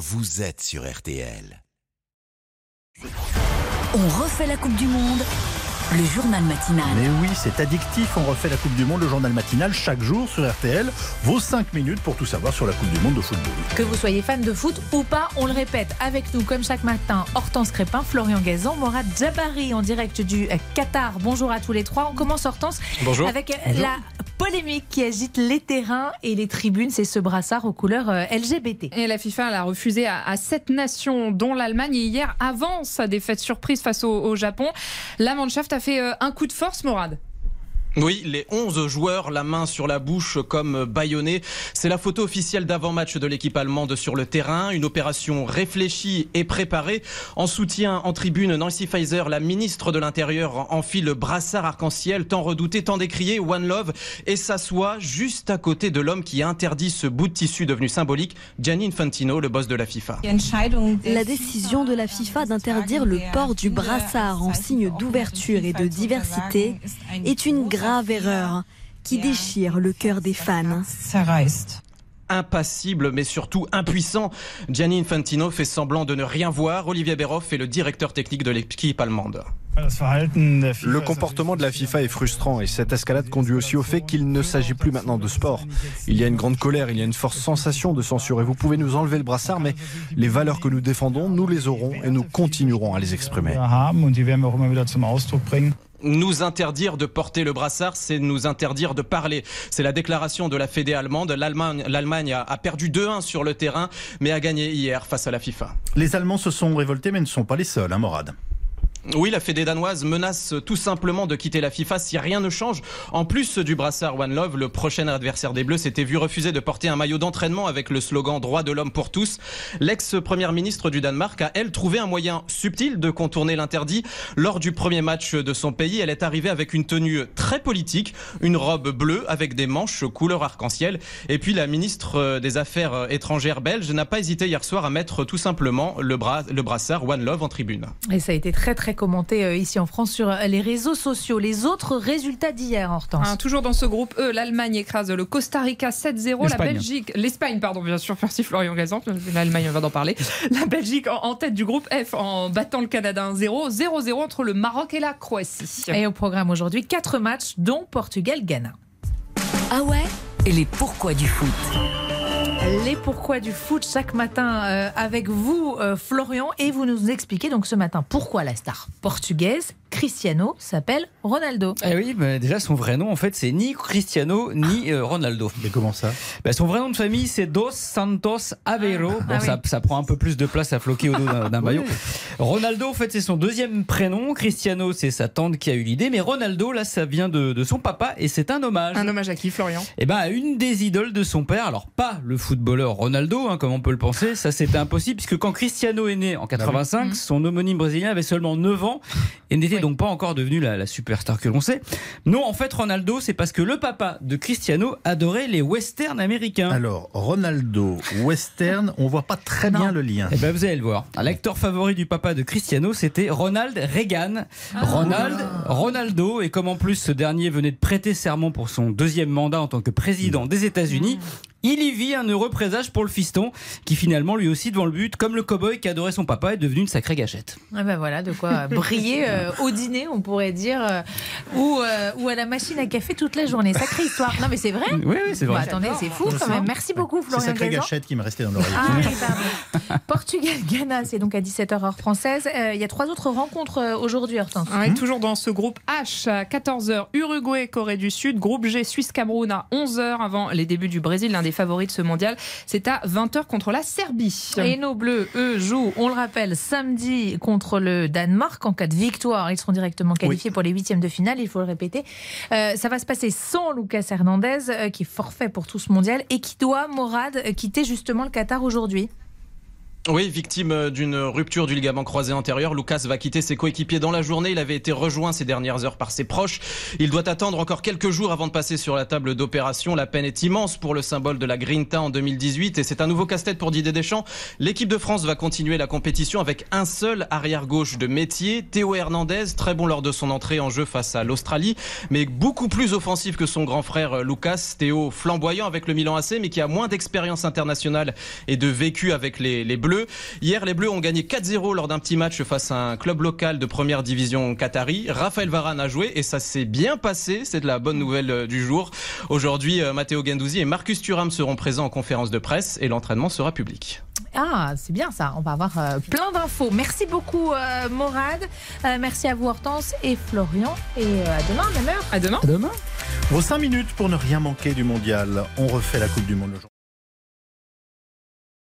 vous êtes sur RTL. On refait la Coupe du Monde le journal matinal. Mais oui, c'est addictif. On refait la Coupe du Monde, le journal matinal, chaque jour sur RTL. Vos 5 minutes pour tout savoir sur la Coupe du Monde de football. Que vous soyez fan de foot ou pas, on le répète avec nous comme chaque matin. Hortense Crépin, Florian Gazan, Morad Jabari en direct du Qatar. Bonjour à tous les trois. On commence Hortense Bonjour. avec la polémique qui agite les terrains et les tribunes. C'est ce brassard aux couleurs euh, LGBT. Et la FIFA l'a refusé à, sept nations, dont l'Allemagne. hier, avant sa défaite surprise face au, au Japon, la Mannschaft a fait euh, un coup de force, Morad. Oui, les 11 joueurs, la main sur la bouche comme bâillonnés. C'est la photo officielle d'avant-match de l'équipe allemande sur le terrain. Une opération réfléchie et préparée. En soutien en tribune, Nancy Pfizer, la ministre de l'Intérieur, enfile le brassard arc-en-ciel, tant redouté, tant décrié, One Love, et s'assoit juste à côté de l'homme qui a interdit ce bout de tissu devenu symbolique, Gianni Infantino, le boss de la FIFA. La décision de la FIFA d'interdire le port du brassard en signe d'ouverture et de diversité est une grave erreur qui déchire le cœur des fans impassible mais surtout impuissant. Gianni Infantino fait semblant de ne rien voir. Olivier Béroff est le directeur technique de l'équipe allemande. Le comportement de la FIFA est frustrant et cette escalade conduit aussi au fait qu'il ne s'agit plus maintenant de sport. Il y a une grande colère, il y a une forte sensation de censure et vous pouvez nous enlever le brassard mais les valeurs que nous défendons, nous les aurons et nous continuerons à les exprimer. Nous interdire de porter le brassard, c'est nous interdire de parler. C'est la déclaration de la Fédé allemande. L'Allemagne a perdu 2-1 sur le terrain, mais a gagné hier face à la FIFA. Les Allemands se sont révoltés, mais ne sont pas les seuls, hein, Morad. Oui, la Fédé danoise menace tout simplement de quitter la FIFA si rien ne change. En plus du brassard One Love, le prochain adversaire des Bleus s'était vu refuser de porter un maillot d'entraînement avec le slogan Droit de l'homme pour tous. L'ex-première ministre du Danemark a, elle, trouvé un moyen subtil de contourner l'interdit. Lors du premier match de son pays, elle est arrivée avec une tenue très politique, une robe bleue avec des manches couleur arc-en-ciel. Et puis la ministre des Affaires étrangères belge n'a pas hésité hier soir à mettre tout simplement le, bras, le brassard One Love en tribune. Et ça a été très très commenté euh, ici en France sur les réseaux sociaux. Les autres résultats d'hier, Hortense hein, Toujours dans ce groupe E, l'Allemagne écrase le Costa Rica 7-0, la Belgique, l'Espagne, pardon, bien sûr, merci Florian Gazan, l'Allemagne, on va en parler. La Belgique en, tête du groupe F en battant le Canada 1-0, 0-0 entre le Maroc et la Croatie. Et au programme aujourd'hui, quatre matchs, dont Portugal-Ghana. Ah ouais? Et les pourquoi du foot? Les pourquoi du foot chaque matin euh, avec vous, euh, Florian, et vous nous expliquez donc ce matin pourquoi la star portugaise Cristiano s'appelle Ronaldo. Eh oui, mais déjà son vrai nom en fait c'est ni Cristiano ni euh, Ronaldo. Mais comment ça? Bah, Son vrai nom de famille c'est Dos Santos Aveiro. Ah, bon, ah ça, ça, prend un peu plus de place à floquer au dos d'un maillot. Ronaldo en fait c'est son deuxième prénom. Cristiano c'est sa tante qui a eu l'idée, mais Ronaldo là ça vient de, de son papa et c'est un hommage. Un hommage à qui Florian? Eh ben à une des idoles de son père. Alors pas le footballeur Ronaldo hein, comme on peut le penser, ça c'était impossible puisque quand Cristiano est né en 85, bah son homonyme brésilien avait seulement 9 ans et n'était donc pas encore devenu la, superstar que l'on sait. Non, en fait, Ronaldo, c'est parce que le papa de Cristiano adorait les westerns américains. Alors, Ronaldo, western, on voit pas très bien le lien. Eh ben, vous allez le voir. L'acteur favori du papa de Cristiano, c'était Ronald Reagan. Ah. Ronald, Ronaldo, et comme en plus ce dernier venait de prêter serment pour son deuxième mandat en tant que président des États-Unis, il y vit un heureux présage pour le fiston, qui finalement lui aussi devant le but, comme le cowboy qui adorait son papa, est devenu une sacrée gâchette. Ah ben voilà, de quoi briller euh, au dîner, on pourrait dire, euh, ou, euh, ou à la machine à café toute la journée. Sacrée histoire. Non mais c'est vrai. Oui, oui c'est vrai. Bah, attendez, c'est fou quand même. Merci beaucoup Florian. C'est sacrée gâchette qui me restait dans l'oreille. Ah, Portugal-Ghana, c'est donc à 17h heure française. Il y a trois autres rencontres aujourd'hui, Hortense. Ah, toujours dans ce groupe H, à 14h, Uruguay, Corée du Sud. Groupe G, Suisse-Cameroun à 11h avant les débuts du Brésil, l'un des favoris de ce mondial. C'est à 20h contre la Serbie. Et nos Bleus, eux, jouent, on le rappelle, samedi contre le Danemark. En cas de victoire, ils seront directement qualifiés pour les huitièmes de finale, il faut le répéter. Euh, ça va se passer sans Lucas Hernandez, euh, qui est forfait pour tout ce mondial et qui doit, Morad, euh, quitter justement le Qatar aujourd'hui. Oui, victime euh, d'une rupture du ligament croisé antérieur, Lucas va quitter ses coéquipiers dans la journée. Il avait été rejoint ces dernières heures par ses proches. Il doit attendre encore quelques jours avant de passer sur la table d'opération. La peine est immense pour le symbole de la Grinta en 2018 et c'est un nouveau casse-tête pour Didier Deschamps. L'équipe de France va continuer la compétition avec un seul arrière-gauche de métier, Théo Hernandez, très bon lors de son entrée en jeu face à l'Australie, mais beaucoup plus offensif que son grand frère euh, Lucas. Théo flamboyant avec le Milan AC, mais qui a moins d'expérience internationale et de vécu avec les, les Bleus Bleus. Hier, les Bleus ont gagné 4-0 lors d'un petit match face à un club local de première division qatari. Raphaël Varane a joué et ça s'est bien passé. C'est de la bonne nouvelle euh, du jour. Aujourd'hui, euh, Matteo Gendouzi et Marcus Thuram seront présents en conférence de presse et l'entraînement sera public. Ah, c'est bien ça. On va avoir euh, plein d'infos. Merci beaucoup, Morad. merci à vous, Hortense et Florian. Et à demain, même heure. À demain. À demain. Vos 5 minutes pour ne rien manquer du mondial. On refait la Coupe du Monde aujourd'hui.